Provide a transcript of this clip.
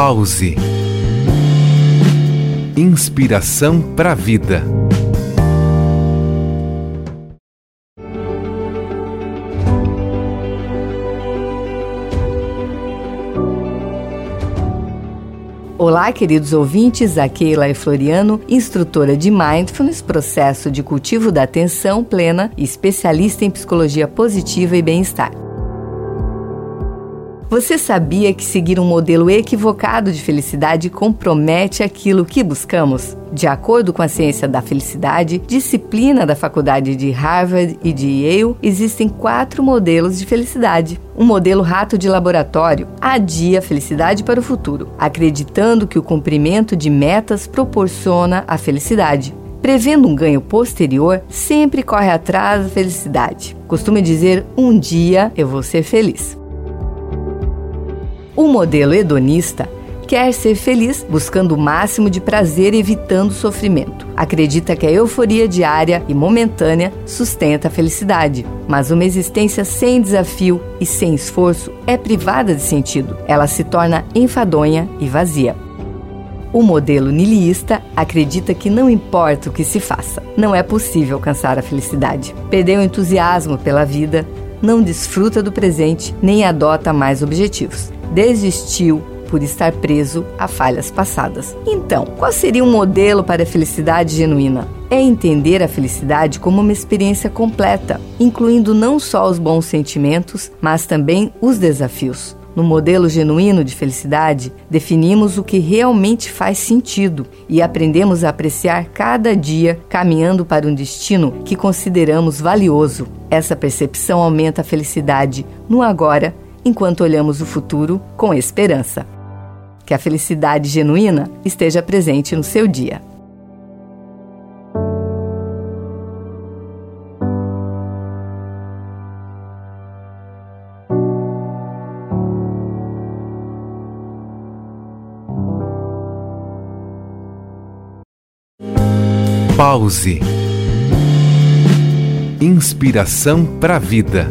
Pause. Inspiração para a vida. Olá, queridos ouvintes, a Keila é Floriano, instrutora de Mindfulness, processo de cultivo da atenção plena especialista em psicologia positiva e bem-estar. Você sabia que seguir um modelo equivocado de felicidade compromete aquilo que buscamos? De acordo com a ciência da felicidade, disciplina da faculdade de Harvard e de Yale, existem quatro modelos de felicidade. Um modelo rato de laboratório adia a felicidade para o futuro, acreditando que o cumprimento de metas proporciona a felicidade prevendo um ganho posterior, sempre corre atrás da felicidade. Costuma dizer: um dia eu vou ser feliz. O modelo hedonista quer ser feliz, buscando o máximo de prazer evitando sofrimento. Acredita que a euforia diária e momentânea sustenta a felicidade, mas uma existência sem desafio e sem esforço é privada de sentido. Ela se torna enfadonha e vazia. O modelo nilista acredita que não importa o que se faça, não é possível alcançar a felicidade. Perdeu o entusiasmo pela vida, não desfruta do presente nem adota mais objetivos desistiu por estar preso a falhas passadas. Então, qual seria um modelo para a felicidade genuína? É entender a felicidade como uma experiência completa, incluindo não só os bons sentimentos, mas também os desafios. No modelo genuíno de felicidade, definimos o que realmente faz sentido e aprendemos a apreciar cada dia caminhando para um destino que consideramos valioso. Essa percepção aumenta a felicidade no agora enquanto olhamos o futuro com esperança. Que a felicidade genuína esteja presente no seu dia. Pause. Inspiração para a vida.